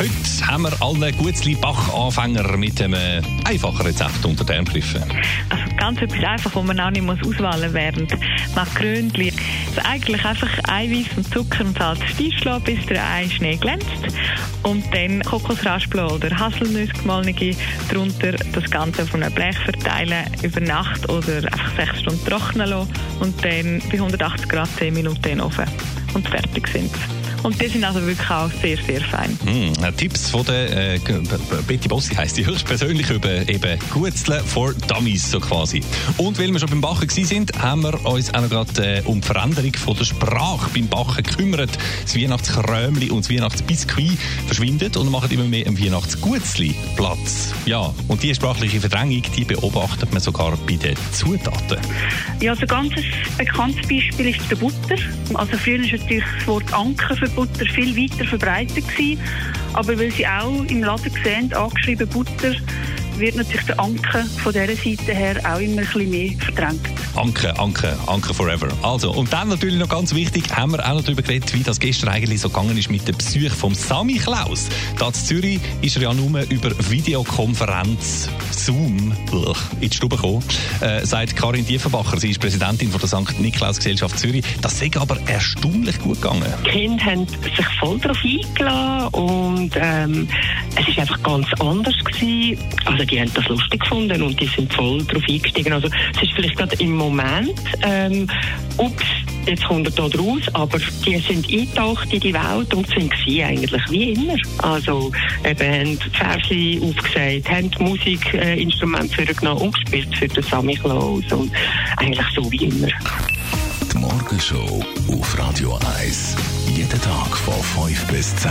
Heute haben wir alle Gutzli Bach-Anfänger mit einem einfachen Rezept unter den Griffen. Also ganz etwas einfach, wo man auch nicht muss auswählen während Makrönli. Also eigentlich einfach Eiweiß und Zucker und Salz lassen, bis der Eischnee glänzt. Und dann Kokosraspeln oder Haselnüsse gemahlene drunter das Ganze auf einem Blech verteilen, über Nacht oder einfach sechs Stunden trocknen lassen und dann bei 180 Grad 10 Minuten in den Ofen. Und fertig sind und die sind also wirklich auch sehr, sehr fein. Mm, Tipps von der äh, Betty Bossi heisst die höchstpersönlich über eben Gutzle for Dummies so quasi. Und weil wir schon beim Bachen sind, haben wir uns auch noch gerade äh, um die Veränderung von der Sprache beim Bachen gekümmert. Das Weihnachtskrömli und das Weihnachtsbiskuit verschwindet und machen immer mehr im Weihnachtsgutzli Platz. Ja, und diese sprachliche Verdrängung, die beobachtet man sogar bei den Zutaten. Ja, also ganz bekanntes Beispiel ist der Butter. Also früher ist natürlich das Wort Anker für Butter viel weiter verbreitet gewesen. Aber weil sie auch im Laden sehen, angeschrieben Butter, wird natürlich der Anker von dieser Seite her auch immer ein bisschen mehr verdrängt. Anke, Anke, Anke forever. Also, und dann natürlich noch ganz wichtig, haben wir auch noch darüber geredet, wie das gestern eigentlich so gegangen ist mit der Besuch vom Sami Klaus. Da in Zürich ist er ja nur über Videokonferenz Zoom in die Stube gekommen, äh, sagt Karin Diefenbacher. Sie ist Präsidentin von der St. Niklaus Gesellschaft Zürich. Das sei aber erstaunlich gut gegangen. Die Kinder haben sich voll darauf eingeladen und ähm, es ist einfach ganz anders gewesen. Also die haben das lustig gefunden und die sind voll darauf eingestiegen. Also es ist vielleicht gerade im Moment, ähm, ups, jetzt kommt er da raus, aber die sind eingetaucht in die Welt und sind sie eigentlich wie immer. Also eben haben Verse aufgesagt, haben Musikinstrumente äh, vorgenommen und gespielt für den Sammy Klaus und eigentlich so wie immer. Die Morgenshow auf Radio 1. Jeden Tag von 5 bis 10.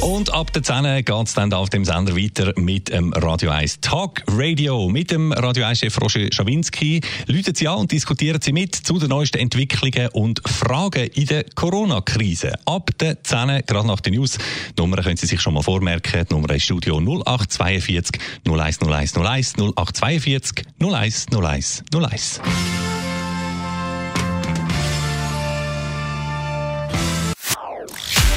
Und ab der 10 geht es dann auf dem Sender weiter mit dem Radio 1 Talk Radio. Mit dem Radio 1-Chef Roger Schawinski läuten Sie an und diskutieren Sie mit zu den neuesten Entwicklungen und Fragen in der Corona-Krise. Ab der 10 gerade nach den News. Die Nummer können Sie sich schon mal vormerken. Die Nummer ist Studio 0842 0101 01 0842 01 01 01.